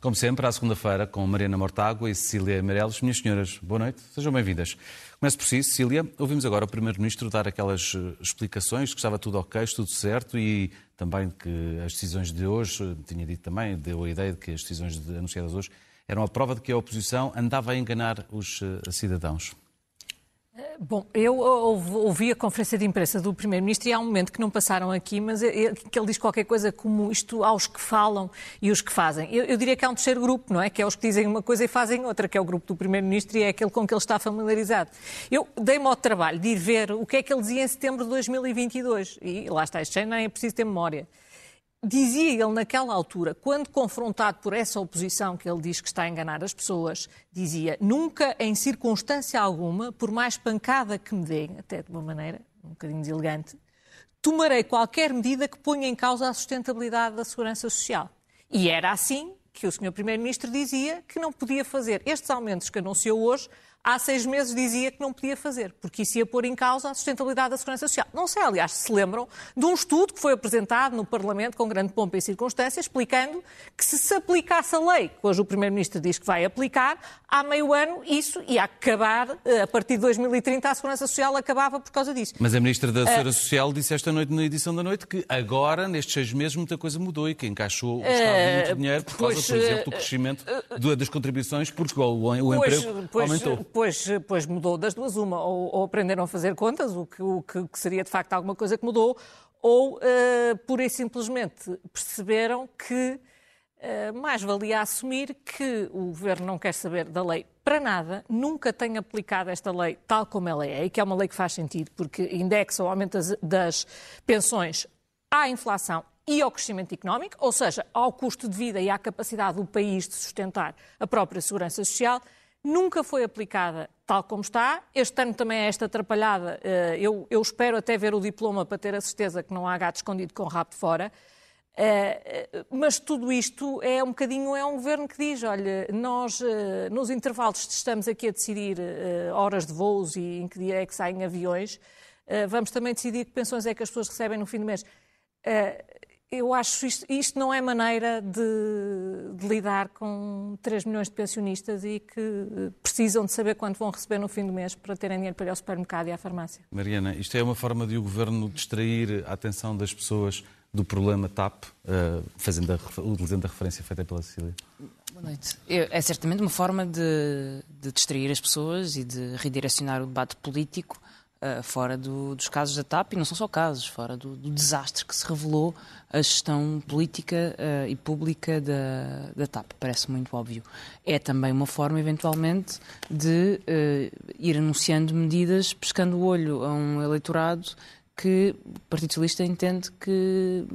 Como sempre, à segunda-feira, com Mariana Mortágua e Cecília Meirelles. Minhas senhoras, boa noite, sejam bem-vindas. Começo por si, Cecília. Ouvimos agora o Primeiro-Ministro dar aquelas eh, explicações, que estava tudo ok, tudo certo e também que as decisões de hoje, tinha dito também, deu a ideia de que as decisões anunciadas hoje eram a prova de que a oposição andava a enganar os eh, cidadãos. Bom, eu ouvi a conferência de imprensa do Primeiro-Ministro e há um momento que não passaram aqui, mas que ele diz qualquer coisa como isto aos que falam e os que fazem. Eu, eu, diria que há um terceiro grupo, não é? Que é os que dizem uma coisa e fazem outra, que é o grupo do Primeiro-Ministro e é aquele com que ele está familiarizado. Eu dei-me ao trabalho de ir ver o que é que ele dizia em setembro de 2022 e lá está, este nem é preciso ter memória. Dizia ele naquela altura, quando confrontado por essa oposição que ele diz que está a enganar as pessoas, dizia: nunca, em circunstância alguma, por mais pancada que me deem, até de uma maneira um bocadinho deselegante, tomarei qualquer medida que ponha em causa a sustentabilidade da segurança social. E era assim que o Sr. Primeiro-Ministro dizia que não podia fazer estes aumentos que anunciou hoje há seis meses dizia que não podia fazer, porque isso ia pôr em causa a sustentabilidade da segurança social. Não sei, aliás, se lembram de um estudo que foi apresentado no Parlamento com grande pompa e circunstância, explicando que se se aplicasse a lei que hoje o Primeiro-Ministro diz que vai aplicar, há meio ano isso ia acabar, eh, a partir de 2030 a segurança social acabava por causa disso. Mas a Ministra da Segurança uh, Social disse esta noite na edição da noite que agora, nestes seis meses, muita coisa mudou e que encaixou o Estado muito dinheiro por causa, por exemplo, do crescimento das contribuições, porque o, o emprego pois, aumentou pois, pois mudou das duas uma. Ou, ou aprenderam a fazer contas, o que, o que, seria de facto alguma coisa que mudou, ou uh, pura e simplesmente perceberam que uh, mais valia assumir que o governo não quer saber da lei para nada, nunca tem aplicado esta lei tal como ela é, e que é uma lei que faz sentido, porque indexa o aumento das, das pensões à inflação e ao crescimento económico, ou seja, ao custo de vida e à capacidade do país de sustentar a própria segurança social nunca foi aplicada tal como está. Este ano também é esta atrapalhada. Eh, eu, eu, espero até ver o diploma para ter a certeza que não há gato escondido com rabo de fora. Eh, eh, mas tudo isto é um bocadinho, é um governo que diz, olha, nós nos intervalos estamos aqui a decidir horas de voos e em que dia é que saem aviões, vamos também decidir que pensões é que as pessoas recebem no fim do mês eu acho isto, isto não é maneira de, de, lidar com 3 milhões de pensionistas e que precisam de saber quanto vão receber no fim do mês para terem dinheiro para ir ao supermercado e à farmácia. Mariana, isto é uma forma de o governo distrair a atenção das pessoas do problema TAP, uh, fazendo a, utilizando a referência feita pela Cecília? Boa noite. É certamente uma forma de, de distrair as pessoas e de redirecionar o debate político uh, fora do, dos casos da TAP, e não são só casos, fora do, do desastre que se revelou a gestão política uh, e pública da, da TAP. Parece muito óbvio. É também uma forma, eventualmente, de uh, ir anunciando medidas, pescando o olho a um eleitorado que o Partido Socialista entende que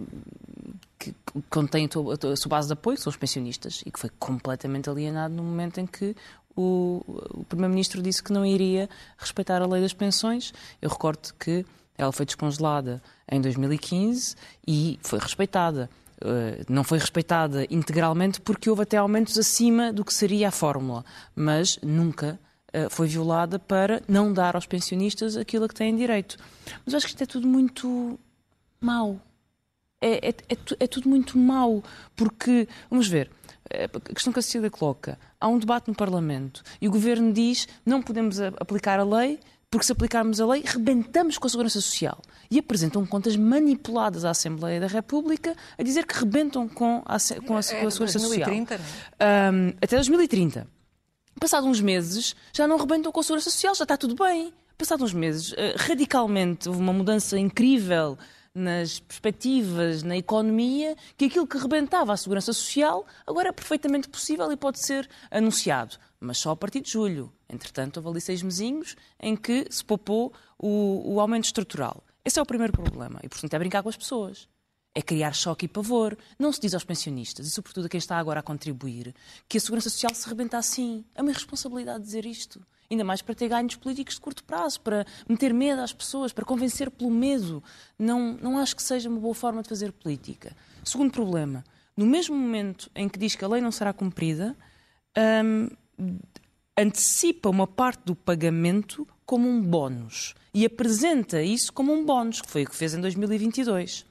que contém a sua base de apoio, que são os pensionistas, e que foi completamente alienado no momento em que o, o Primeiro-Ministro disse que não iria respeitar a lei das pensões. Eu recordo que ela foi descongelada em 2015 e foi respeitada. Uh, não foi respeitada integralmente porque houve até aumentos acima do que seria a fórmula, mas nunca uh, foi violada para não dar aos pensionistas aquilo a que têm direito. Mas eu acho que isto é tudo muito mau. É, é, é, é tudo muito mau, porque, vamos ver, é, a questão que a Cecília coloca, há um debate no Parlamento e o Governo diz não podemos aplicar a lei porque se aplicarmos a lei rebentamos com a Segurança Social. E apresentam contas manipuladas à Assembleia da República a dizer que rebentam com a, com a, é, com a Segurança 2030, Social. Um, até 2030. Passados uns meses, já não rebentam com a Segurança Social, já está tudo bem. Passados uns meses, eh, radicalmente, houve uma mudança incrível nas perspectivas, na economia, que aquilo que rebentava a segurança social agora é perfeitamente possível e pode ser anunciado, mas só a partir de julho. Entretanto, houve ali seis mesinhos em que se poupou o, o aumento estrutural. Esse é o primeiro problema e, portanto, é brincar com as pessoas é criar choque e pavor. Não se diz aos pensionistas, e sobretudo a quem está agora a contribuir, que a Segurança Social se rebenta assim. É uma irresponsabilidade dizer isto. Ainda mais para ter ganhos políticos de curto prazo, para meter medo às pessoas, para convencer pelo medo. Não, não acho que seja uma boa forma de fazer política. Segundo problema, no mesmo momento em que diz que a lei não será cumprida, hum, antecipa uma parte do pagamento como um bónus e apresenta isso como um bónus, que foi o que fez em 2022.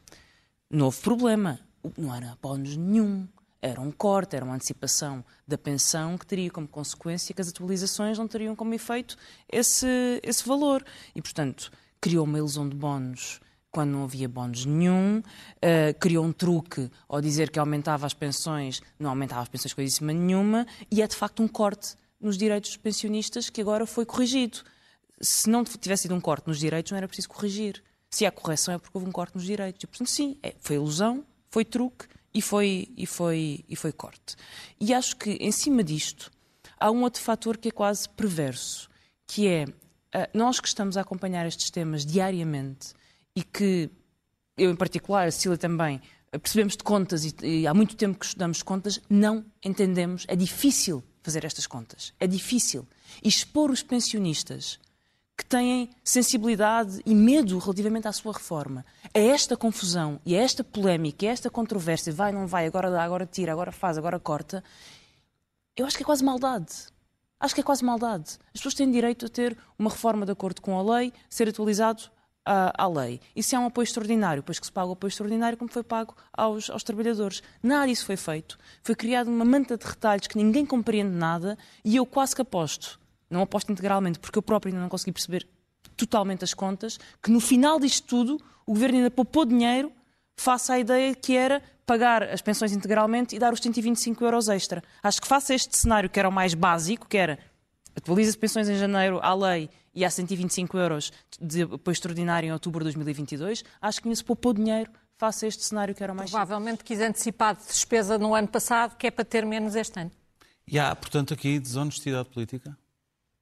Novo problema, não era bónus nenhum. Era um corte, era uma antecipação da pensão que teria como consequência que as atualizações não teriam como efeito esse, esse valor. E, portanto, criou uma ilusão de bónus quando não havia bónus nenhum, uh, criou um truque ao dizer que aumentava as pensões, não aumentava as pensões coisíssima nenhuma, e é de facto um corte nos direitos dos pensionistas que agora foi corrigido. Se não tivesse sido um corte nos direitos, não era preciso corrigir. Se há correção é porque houve um corte nos direitos. E, portanto, sim, é, foi ilusão, foi truque e foi, e, foi, e foi corte. E acho que, em cima disto, há um outro fator que é quase perverso, que é uh, nós que estamos a acompanhar estes temas diariamente e que eu em particular, a Cecília também, percebemos de contas e, e, há muito tempo que estudamos contas, não entendemos, é difícil fazer estas contas, é difícil. Expor os pensionistas que têm sensibilidade e medo relativamente à sua reforma, a esta confusão e a esta polémica, a esta controvérsia, vai, não vai, agora dá, agora tira, agora faz, agora corta, eu acho que é quase maldade. Acho que é quase maldade. As pessoas têm direito a ter uma reforma de acordo com a lei, ser atualizado à, lei. E se há um apoio extraordinário, pois que se paga o apoio extraordinário como foi pago aos, aos trabalhadores. Nada disso foi feito. Foi criada uma manta de retalhos que ninguém compreende nada e eu quase que aposto, não aposto integralmente, porque eu próprio ainda não consegui perceber totalmente as contas, que no final disto tudo o governo ainda poupou dinheiro face à ideia que era pagar as pensões integralmente e dar os 125 euros extra. Acho que face a este cenário que era o mais básico, que era atualiza as pensões em janeiro à lei e há 125 euros de apoio extraordinário em outubro de 2022, acho que ainda se poupou dinheiro face a este cenário que era mais Provavelmente quis antecipar de despesa no ano passado, que é para ter menos este ano. E há, portanto, aqui desonestidade política?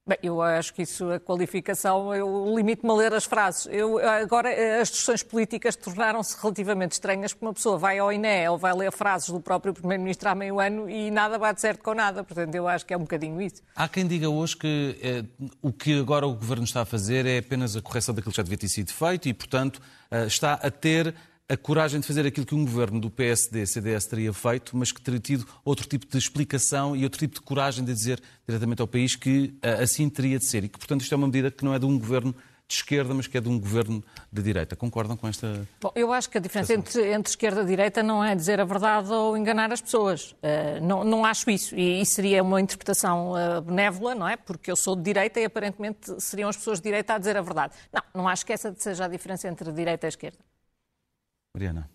Bem, eu acho que isso, a qualificação, eu limito-me a ler as frases. Eu, agora, as discussões políticas tornaram-se relativamente estranhas, porque uma pessoa vai ao INE ou vai ler frases do próprio Primeiro-Ministro há meio ano e nada bate certo com nada. Portanto, eu acho que é um bocadinho isso. Há quem diga hoje que eh, o que agora o Governo está a fazer é apenas a correção daquilo que já devia ter sido feito e, portanto, eh, está a ter a coragem de fazer aquilo que um governo do PSD-CDS teria feito, mas que teria tido outro tipo de explicação e outro tipo de coragem de dizer diretamente ao país que assim teria de ser. E que, portanto, isto é uma medida que não é de um governo de esquerda, mas que é de um governo de direita. Concordam com esta. Bom, eu acho que a diferença entre, entre, esquerda e direita não é dizer a verdade ou enganar as pessoas. Uh, não, não acho isso. E isso seria uma interpretação uh, benévola, não é? Porque eu sou de direita e aparentemente seriam as pessoas de direita a dizer a verdade. Não, não acho que essa seja a diferença entre direita e esquerda. Mariana.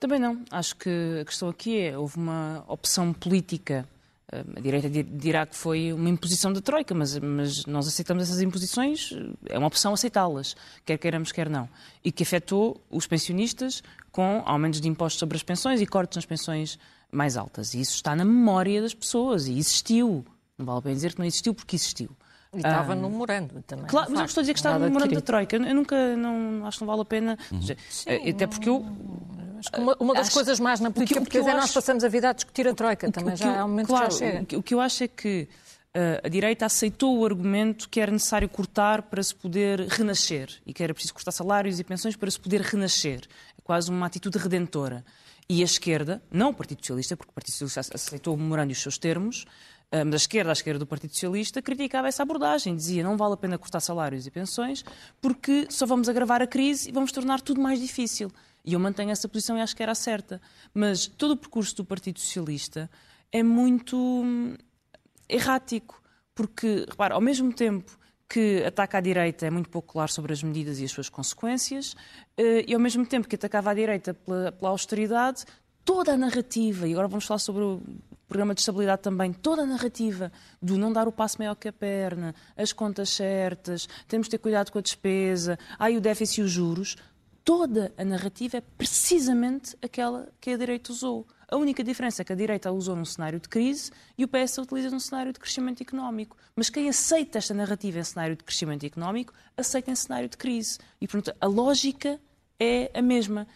Também não. Acho que a questão aqui é, houve uma opção política. A direita dirá que foi uma imposição da Troika, mas, mas nós aceitamos essas imposições, é uma opção aceitá-las, quer queiramos, quer não. E que afetou os pensionistas com aumentos de impostos sobre as pensões e cortes nas pensões mais altas. E isso está na memória das pessoas e existiu. Não vale bem dizer que não existiu, porque existiu. E estava ah, no memorando também. Claro, mas eu estou a dizer que estava no memorando da Troika. Eu nunca, não, acho que não vale a pena. Uhum. Sim, Até porque eu. Uma, uma, das acho, coisas mais na política que, portuguesa é nós passamos a vida a discutir a Troika. Também já há um momento claro, que já chega. O que eu acho é que uh, a direita aceitou o argumento que era necessário cortar para se poder renascer e que era preciso cortar salários e pensões para se poder renascer. É quase uma atitude redentora. E a esquerda, não o Partido Socialista, porque o Partido Socialista aceitou o memorando e os seus termos, da esquerda à esquerda do Partido Socialista, criticava essa abordagem. Dizia não vale a pena cortar salários e pensões porque só vamos agravar a crise e vamos tornar tudo mais difícil. E eu mantenho essa posição e acho que era certa. Mas todo o percurso do Partido Socialista é muito hum, errático, porque, repara, ao mesmo tempo que ataca à direita é muito pouco claro sobre as medidas e as suas consequências, eh, e ao mesmo tempo que atacava à direita pela, pela austeridade, toda a narrativa, e agora vamos falar sobre programa de estabilidade também, toda a narrativa do não dar o passo maior que a perna, as contas certas, temos de ter cuidado com a despesa, aí o déficit e os juros, toda a narrativa é precisamente aquela que a direita usou. A única diferença é que a direita a usou num cenário de crise e o PS a utiliza num cenário de crescimento económico. Mas quem aceita esta narrativa em cenário de crescimento económico, aceita em cenário de crise. E, portanto, a lógica é a mesma.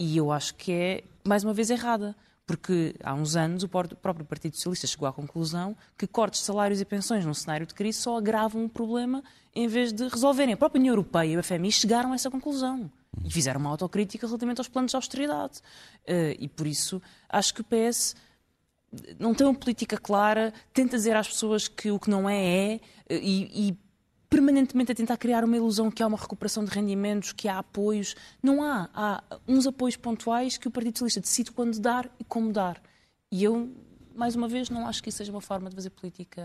E eu acho que é, mais uma vez, errada Porque há uns anos o próprio Partido Socialista chegou à conclusão que cortes de salários e pensões num cenário de crise só agravam um problema em vez de resolverem. A própria União Europeia e o FMI chegaram a essa conclusão e fizeram uma autocrítica relativamente aos planos de austeridade. Uh, e por isso acho que o PS não tem uma política clara, tenta dizer às pessoas que o que não é é eh, e, e permanentemente a tentar criar uma ilusão que há uma recuperação de rendimentos, que há apoios. Não há. Há uns apoios pontuais que o Partido Socialista decide quando dar e como dar. E eu, mais uma vez, não acho que isso seja uma forma de fazer política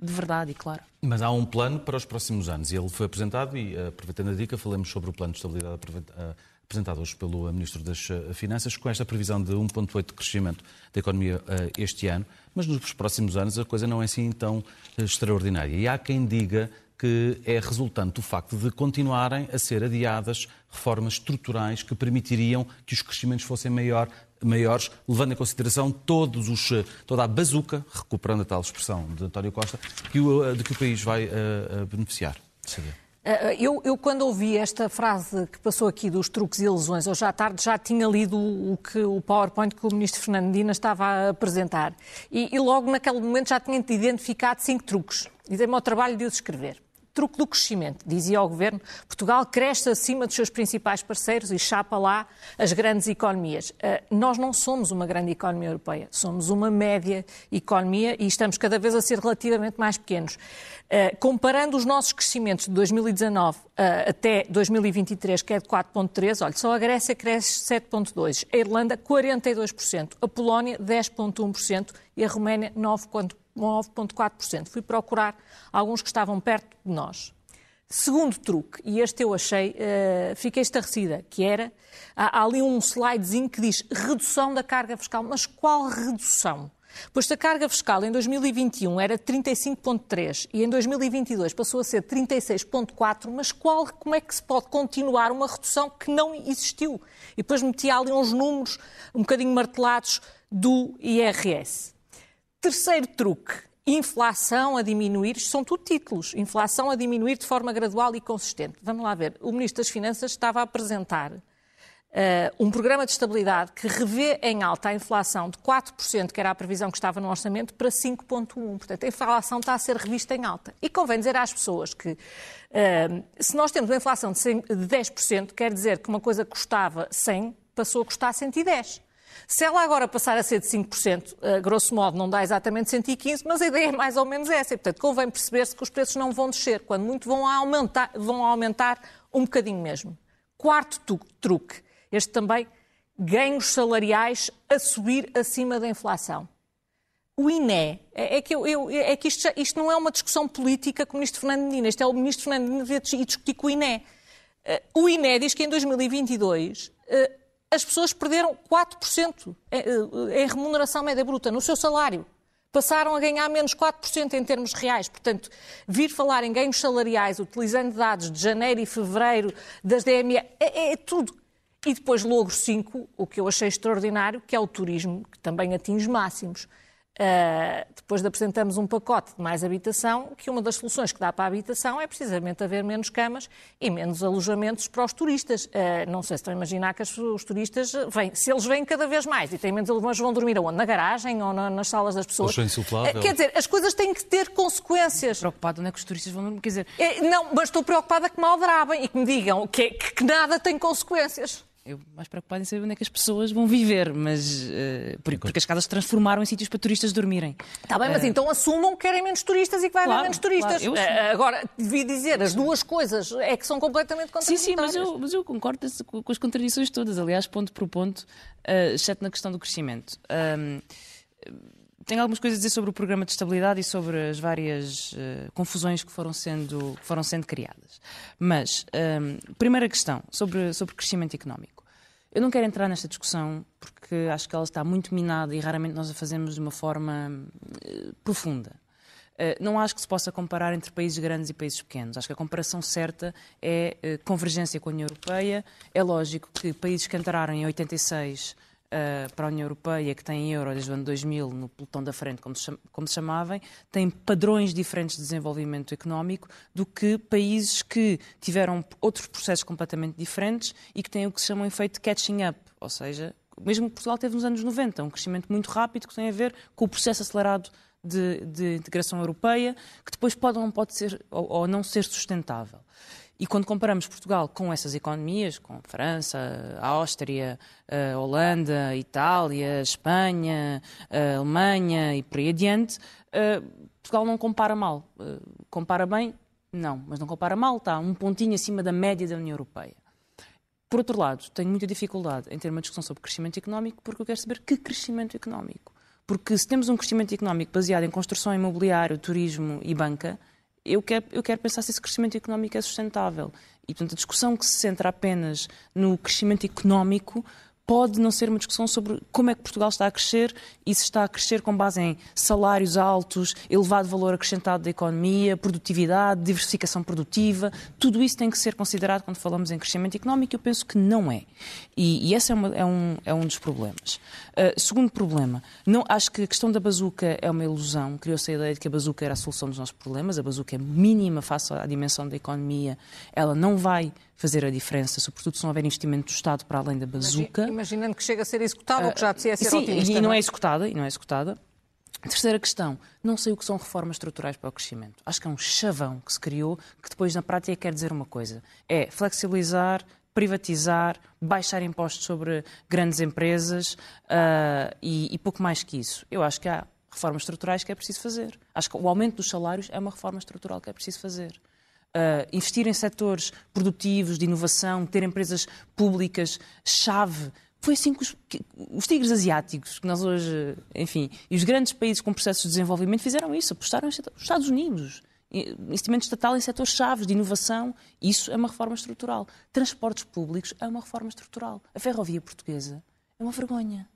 de verdade e claro. Mas há um plano para os próximos anos e ele foi apresentado e, aproveitando a dica, falamos sobre o plano de estabilidade eh, apresentado hoje pelo Ministro das eh, Finanças, com esta previsão de 1,8% de crescimento da economia eh, este ano, mas nos próximos anos a coisa não é assim tão extraordinária. E há quem diga que é resultante do facto de continuarem a ser adiadas reformas estruturais que permitiriam que os crescimentos fossem maior, maiores, levando em consideração todos os, toda a bazuca, recuperando a tal expressão de António Costa, que o, de que o país vai uh, beneficiar. Eh, eu, eu, quando ouvi esta frase que passou aqui dos truques e ilusões, hoje à tarde já tinha lido o, que, o PowerPoint que o Ministro Fernandina estava a apresentar. E, e logo naquele momento já tinha identificado cinco truques. E dei-me ao trabalho de os escrever truque do crescimento. Dizia o Governo, Portugal cresce acima dos seus principais parceiros e chapa lá as grandes economias. Uh, nós não somos uma grande economia europeia, somos uma média economia e estamos cada vez a ser relativamente mais pequenos. Uh, comparando os nossos crescimentos de 2019 uh, eh, até 2023, que é de 4,3%, olha, só a Grécia cresce 7,2%, a Irlanda 42%, a Polónia 10,1% e a Roménia 9,4%. 9,4%. Fui procurar alguns que estavam perto de nós. Segundo truque, e este eu achei, uh, fiquei estarrecida, que era, há, há, ali um slidezinho que diz redução da carga fiscal. Mas qual redução? Pois a carga fiscal em 2021 era 35,3 e em 2022 passou a ser 36,4, mas qual, como é que se pode continuar uma redução que não existiu? E depois metia ali uns números um bocadinho martelados do IRS. Terceiro truque, inflação a diminuir, são tudo títulos, inflação a diminuir de forma gradual e consistente. Vamos lá ver, o Ministro das Finanças estava a apresentar uh, um programa de estabilidade que revê em alta a inflação de 4%, que era a previsão que estava no orçamento, para 5,1%. Portanto, a inflação está a ser revista em alta. E convém dizer às pessoas que uh, se nós temos uma inflação de 10%, quer dizer que uma coisa custava 100, passou a custar 110. Se ela agora passar a ser de 5%, a grosso modo não dá exatamente 115, mas a ideia é mais ou menos essa. E, portanto, convém perceber-se que os preços não vão descer, quando muito vão aumentar, vão aumentar um bocadinho mesmo. Quarto truque, este também, ganhos salariais a subir acima da inflação. O INE, é, é que, eu, eu, é que isto, isto, não é uma discussão política com o Ministro Fernando Medina, isto é o Ministro Fernando Medina e discutir com o INE. Eh, o INE diz que em 2022 as pessoas perderam 4% em remuneração média bruta, no seu salário. Passaram a ganhar menos 4% em termos reais. Portanto, vir falar em ganhos salariais utilizando dados de janeiro e fevereiro das DME é, é, é tudo. E depois, logo 5, o que eu achei extraordinário, que é o turismo, que também atinge máximos. Uh, depois de apresentarmos um pacote de mais habitação, que uma das soluções que dá para a habitação é precisamente haver menos camas e menos alojamentos para os turistas. Uh, não sei se estão a imaginar que os, os turistas vêm, se eles vêm cada vez mais e têm menos alojamentos, vão dormir aonde? Na garagem ou na, nas salas das pessoas? Uh, quer dizer, as coisas têm que ter consequências. Preocupado onde é que os turistas vão dormir? Quer dizer... É, não, mas estou preocupada que me aldrabem e que me digam que, que, que nada tem consequências eu mais preocupado em saber onde é que as pessoas vão viver, mas uh, porque, as casas se transformaram em sítios para turistas dormirem. Está bem, mas uh, então assumam que querem menos turistas e que vai claro, haver menos turistas. Claro, uh, agora, devia dizer, as duas coisas é que são completamente contraditórias. Sim, sim, mas eu, mas eu concordo com as contradições todas, aliás, ponto por ponto, uh, exceto na questão do crescimento. Tenho algumas coisas a dizer sobre o programa de estabilidade e sobre as várias uh, confusões que foram sendo, que foram sendo criadas. Mas, um, primeira questão, sobre, sobre crescimento económico. Eu não quero entrar nesta discussão porque acho que ela está muito minada e raramente nós a fazemos de uma forma uh, profunda. Uh, não acho que se possa comparar entre países grandes e países pequenos. Acho que a comparação certa é uh, convergência com a União Europeia. É lógico que países que entraram em 86 uh, para a União Europeia, que têm euro desde o ano 2000 no pelotão da frente, como se, como se chamavam, têm padrões diferentes de desenvolvimento económico do que países que tiveram outros processos completamente diferentes e que têm o que se chama um efeito catching up, ou seja, mesmo Portugal teve nos anos 90, um crescimento muito rápido que tem a ver com o processo acelerado de, de integração europeia, que depois pode ou não pode ser ou, ou não ser sustentável. E quando comparamos Portugal com essas economias, com França, Áustria, a Holanda, Itália, Espanha, Alemanha e por aí adiante, Portugal não compara mal. Compara bem? Não, mas não compara mal, está um pontinho acima da média da União Europeia. Por outro lado, tenho muita dificuldade em ter uma discussão sobre crescimento económico porque eu quero saber que crescimento económico. Porque se temos um crescimento económico baseado em construção imobiliária, turismo e banca, eu quero, eu quero pensar se esse crescimento económico é sustentável. E, portanto, a discussão que se centra apenas no crescimento económico pode não ser uma discussão sobre como é que Portugal está a crescer e se está a crescer com base em salários altos, elevado valor acrescentado da economia, produtividade, diversificação produtiva. Tudo isso tem que ser considerado quando falamos em crescimento económico. Eu penso que não é. E, e esse é, uma, é, um, é um dos problemas. Uh, segundo problema, não, acho que a questão da bazuca é uma ilusão. Criou-se a ideia de que a bazuca era a solução dos nossos problemas. A bazuca é mínima face à dimensão da economia. Ela não vai fazer a diferença, sobretudo se não houver investimento do Estado para além da bazuca. Imaginando que chega a ser executada, uh, que já dizia ser sim, otimista. E não é? é executada, e não é executada. Terceira questão, não sei o que são reformas estruturais para o crescimento. Acho que é um chavão que se criou, que depois na prática quer dizer uma coisa. É flexibilizar, privatizar, baixar impostos sobre grandes empresas uh, e, e pouco mais que isso. Eu acho que há reformas estruturais que é preciso fazer. Acho que o aumento dos salários é uma reforma estrutural que é preciso fazer uh, investir em setores produtivos, de inovação, ter empresas públicas chave. Foi assim que os, que os, tigres asiáticos, que nós hoje, enfim, e os grandes países com processos de desenvolvimento fizeram isso, apostaram nos Estados Unidos. Investimento estatal em setores chaves de inovação, isso é uma reforma estrutural. Transportes públicos é uma reforma estrutural. A ferrovia portuguesa é uma vergonha.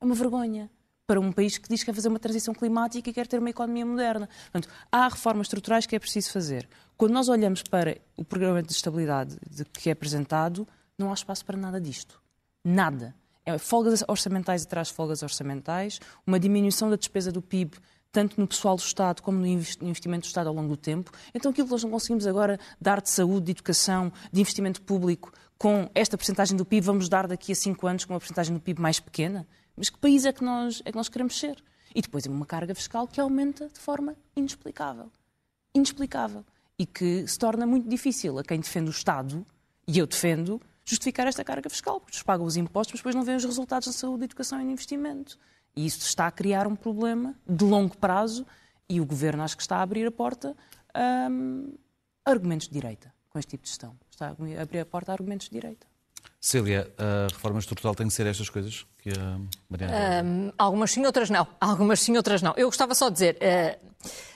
É uma vergonha para um país que diz que quer fazer uma transição climática e quer ter uma economia moderna. Portanto, há reformas estruturais que é preciso fazer. Quando nós olhamos para o programa de estabilidade que é apresentado, não há espaço para nada disto. Nada. É folgas orçamentais atrás de folgas orçamentais, uma diminuição da despesa do PIB tanto no pessoal do Estado como no investimento do Estado ao longo do tempo. Então, aquilo que nós não conseguimos agora dar de saúde, de educação, de investimento público com esta porcentagem do PIB, vamos dar daqui a cinco anos com uma porcentagem do PIB mais pequena? Mas que país é que nós, é que nós queremos ser? E depois é uma carga fiscal que aumenta de forma inexplicável. Inexplicável. E que se torna muito difícil a quem defende o Estado, e eu defendo, justificar esta carga fiscal, porque eles pagam os impostos, mas depois não veem os resultados na saúde, educação e no investimento. E isso está a criar um problema de longo prazo e o governo acho que está a abrir a porta a um, argumentos de direita com este tipo de gestão. Está a abrir a porta a argumentos de direita. Cília, a reforma estrutural tem que ser estas coisas que a Mariana. Um, algumas sim, outras não. Algumas sim, outras não. Eu gostava só de dizer. Uh,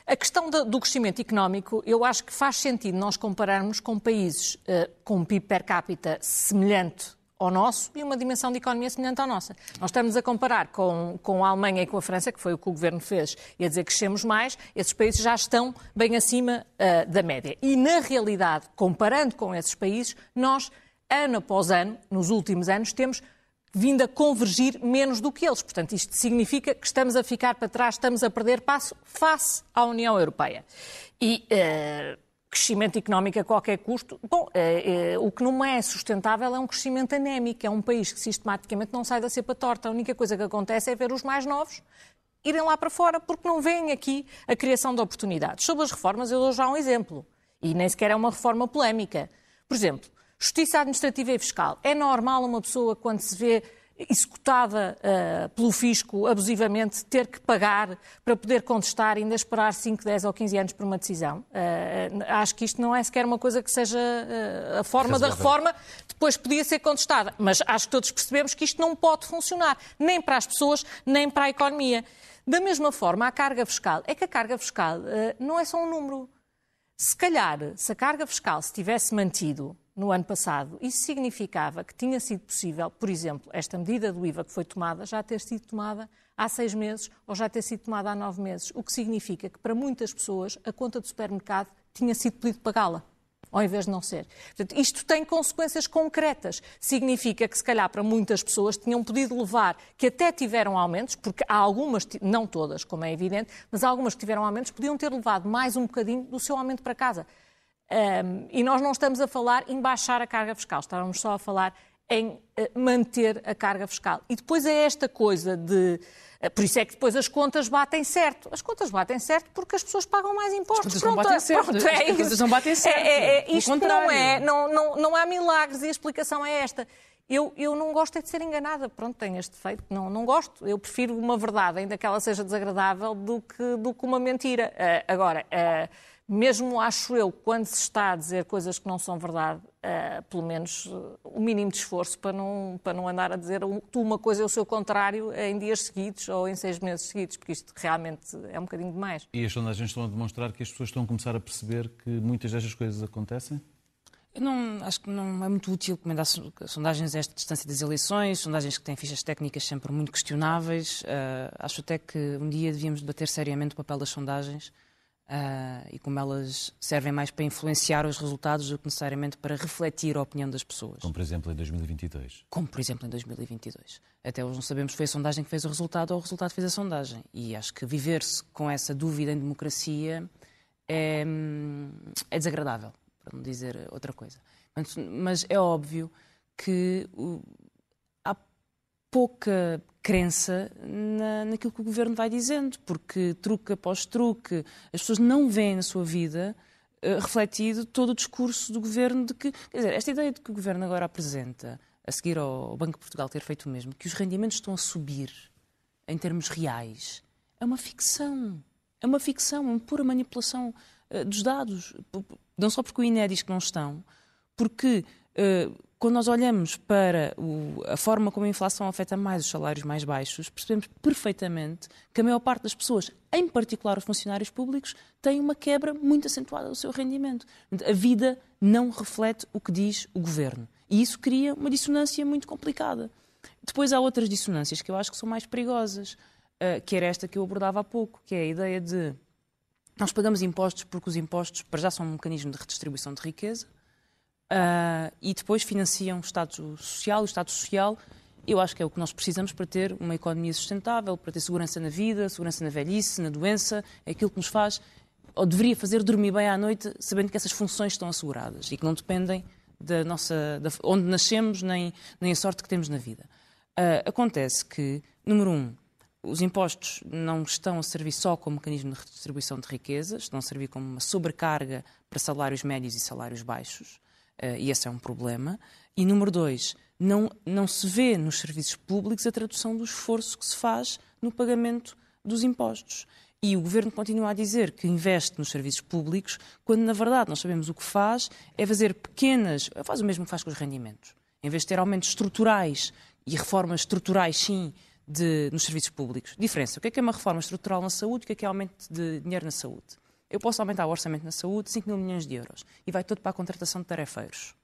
a questão do crescimento económico, eu acho que faz sentido nós compararmos com países uh, com um PIB per capita semelhante ao nosso e uma dimensão de economia semelhante à nossa. Nós estamos a comparar com, com a Alemanha e com a França, que foi o que o governo fez, e a dizer que crescemos mais, esses países já estão bem acima uh, da média. E, na realidade, comparando com esses países, nós ano após ano, nos últimos anos, temos vindo a convergir menos do que eles. Portanto, isto significa que estamos a ficar para trás, estamos a perder passo face à União Europeia. E uh, crescimento económico a qualquer custo, bom, uh, uh, o que não é sustentável é um crescimento anémico. É um país que sistematicamente não sai da cepa torta. A única coisa que acontece é ver os mais novos irem lá para fora, porque não veem aqui a criação de oportunidades. Sobre as reformas, eu dou já um exemplo. E nem sequer é uma reforma polémica. Por exemplo, Justiça administrativa e fiscal. É normal uma pessoa, quando se vê executada uh, pelo fisco abusivamente, ter que pagar para poder contestar e ainda esperar 5, 10 ou 15 anos por uma decisão. Uh, acho que isto não é sequer uma coisa que seja uh, a forma da reforma. Depois podia ser contestada, mas acho que todos percebemos que isto não pode funcionar, nem para as pessoas, nem para a economia. Da mesma forma, a carga fiscal. É que a carga fiscal não é só um número. Se calhar, se a carga fiscal se tivesse mantido no ano passado. Isso significava que tinha sido possível, por exemplo, esta medida do IVA que foi tomada já ter sido tomada há seis meses ou já ter sido tomada há nove meses, o que significa que para muitas pessoas a conta do supermercado tinha sido pedido pagá-la. Ao invés de não ser. Portanto, isto tem consequências concretas. Significa que, se calhar, para muitas pessoas tinham podido levar, que até tiveram aumentos, porque há algumas, não todas, como é evidente, mas algumas que tiveram aumentos, podiam ter levado mais um bocadinho do seu aumento para casa. Um, e nós não estamos a falar em baixar a carga fiscal, estávamos só a falar em eh, manter a carga fiscal. E depois é esta coisa de. Eh, por isso é que depois as contas batem certo. As contas batem certo porque as pessoas pagam mais impostos. As contas não batem certo. Pronto, é as contas não batem certo. É, é, é, isto não é, não, não, não há milagres e a explicação é esta. Eu, eu não gosto é de ser enganada. Pronto, tenho este defeito. Não, não gosto. Eu prefiro uma verdade, ainda que ela seja desagradável, do que, do que uma mentira. Uh, agora, uh, mesmo acho eu, quando se está a dizer coisas que não são verdade, uh, pelo menos uh, o mínimo de esforço para não, para não andar a dizer tu uma coisa e o seu contrário em dias seguidos ou em seis meses seguidos, porque isto realmente é um bocadinho demais. E as sondagens estão a demonstrar que as pessoas estão a começar a perceber que muitas destas coisas acontecem? Eu não, acho que não é muito útil comentar sondagens a esta distância das eleições, sondagens que têm fichas técnicas sempre muito questionáveis. Uh, acho até que um dia devíamos debater seriamente o papel das sondagens Uh, e como elas servem mais para influenciar os resultados do que necessariamente para refletir a opinião das pessoas. Como, por exemplo, em 2022. Como, por exemplo, em 2022. Até hoje não sabemos se foi a sondagem que fez o resultado ou o resultado fez a sondagem. E acho que viver-se com essa dúvida em democracia é, é desagradável, para não dizer outra coisa. Mas é óbvio que há pouca crença na, naquilo que o governo vai dizendo, porque truque após truque, as pessoas não veem na sua vida uh, refletido todo o discurso do governo de que, quer dizer, esta ideia de que o governo agora apresenta, a seguir ao Banco de Portugal ter feito o mesmo, que os rendimentos estão a subir em termos reais, é uma ficção. É uma ficção, uma pura manipulação uh, dos dados. Não só porque o INE diz que não estão, porque uh, quando nós olhamos para o, a forma como a inflação afeta mais os salários mais baixos, percebemos perfeitamente que a maior parte das pessoas, em particular os funcionários públicos, tem uma quebra muito acentuada do seu rendimento. A vida não reflete o que diz o governo. E isso cria uma dissonância muito complicada. Depois há outras dissonâncias que eu acho que são mais perigosas, uh, que era esta que eu abordava há pouco, que é a ideia de nós pagamos impostos porque os impostos, para já, são um mecanismo de redistribuição de riqueza uh, e depois financiam o Estado Social. O Estado Social, eu acho que é o que nós precisamos para ter uma economia sustentável, para ter segurança na vida, segurança na velhice, na doença, é aquilo que nos faz, ou deveria fazer dormir bem à noite, sabendo que essas funções estão asseguradas e que não dependem da nossa, da, onde nascemos nem, nem a sorte que temos na vida. Uh, acontece que, número um, os impostos não estão a servir só como mecanismo de redistribuição de riqueza, estão a servir como uma sobrecarga para salários médios e salários baixos. Uh, e esse é um problema. E número dois, não, não se vê nos serviços públicos a tradução do esforço que se faz no pagamento dos impostos. E o governo continua a dizer que investe nos serviços públicos, quando na verdade nós sabemos o que faz é fazer pequenas. faz o mesmo que faz com os rendimentos. Em vez de ter aumentos estruturais e reformas estruturais, sim, de, nos serviços públicos. Diferença. O que é, que é uma reforma estrutural na saúde e o que é, que é aumento de dinheiro na saúde? Eu posso aumentar o orçamento na saúde 5 mil milhões de euros e vai tudo para a contratação de tarefeiros.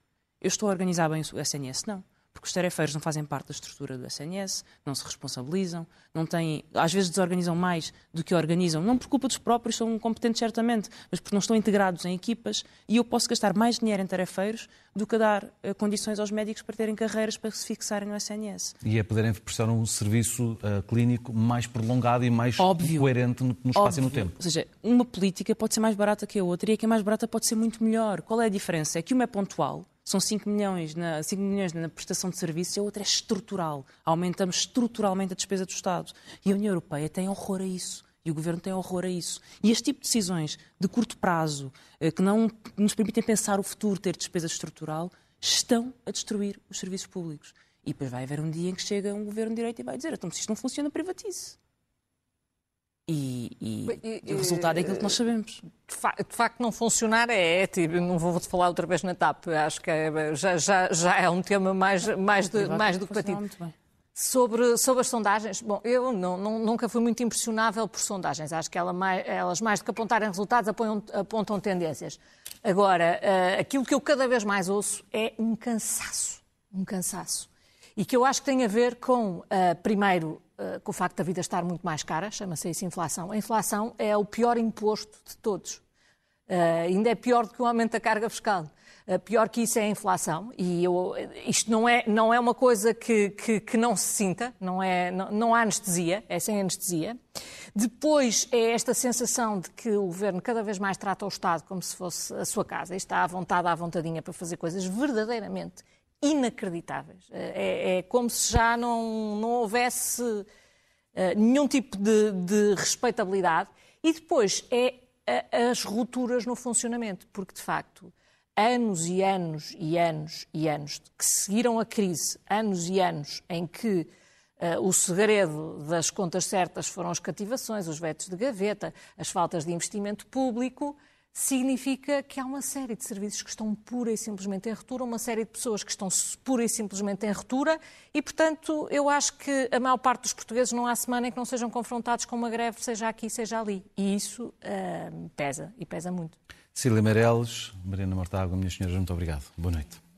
Eu estou a organizar bem o SNS? Não porque os tarefeiros não fazem parte da estrutura do SNS, não se responsabilizam, não têm, às vezes desorganizam mais do que organizam, não por culpa dos próprios, são competentes certamente, mas porque não estão integrados em equipas e eu posso gastar mais dinheiro em tarefeiros do que dar uh, condições aos médicos para terem carreiras para se fixarem no SNS. E é poderem prestar um serviço uh, clínico mais prolongado e mais Óbvio. coerente no, no espaço Óbvio. e no tempo. Ou seja, uma política pode ser mais barata que a outra e a que é mais barata pode ser muito melhor. Qual é a diferença? É que uma é pontual são 5 milhões, na, 5 milhões na prestação de serviços e a outra é estrutural. Aumentamos estruturalmente a despesa do Estado. E a União Europeia tem horror a isso. E o Governo tem horror a isso. E este tipo de decisões de curto prazo, eh, que não nos permitem pensar o futuro, ter despesa estrutural, estão a destruir os serviços públicos. E depois vai haver um dia em que chega um Governo de Direito e vai dizer então se isto não funciona, privatize. E, e, e, o resultado é aquilo que nós sabemos. De, fa de facto, não funcionar é, é tipo, não vou falar outra vez na TAP, acho que é, já, já, já é um tema mais, mais, de, mais do que batido. Sobre, sobre as sondagens, bom, eu não, não, nunca fui muito impressionável por sondagens. Acho que ela mais, elas, mais do que apontarem resultados, apontam, apontam tendências. Agora, uh, aquilo que eu cada vez mais ouço é um cansaço. Um cansaço. E que eu acho que tem a ver com, uh, primeiro, eh, com o facto da vida estar muito mais cara, chama-se isso inflação. A inflação é o pior imposto de todos. Uh, ainda é pior do que o aumento da carga fiscal. Uh, pior que isso é a inflação. E eu, isto não é, não é uma coisa que, que, que não se sinta, não, é, não, não, há anestesia, é sem anestesia. Depois é esta sensação de que o governo cada vez mais trata o Estado como se fosse a sua casa e está à vontade, à vontadinha para fazer coisas verdadeiramente inacreditáveis. É, é como se já não, não houvesse uh, nenhum tipo de, de, respeitabilidade. E depois é as rupturas no funcionamento, porque de facto anos e anos e anos e anos que seguiram a crise, anos e anos em que uh, o segredo das contas certas foram as cativações, os vetos de gaveta, as faltas de investimento público, significa que há uma série de serviços que estão pura e simplesmente em ruptura, uma série de pessoas que estão pura e simplesmente em ruptura e, portanto, eu acho que a maior parte dos portugueses não há semana em que não sejam confrontados com uma greve, seja aqui, seja ali. E isso uh, pesa, e pesa muito. Cília Meirelles, Mariana Mortágua, minhas senhoras, muito obrigado. Boa noite.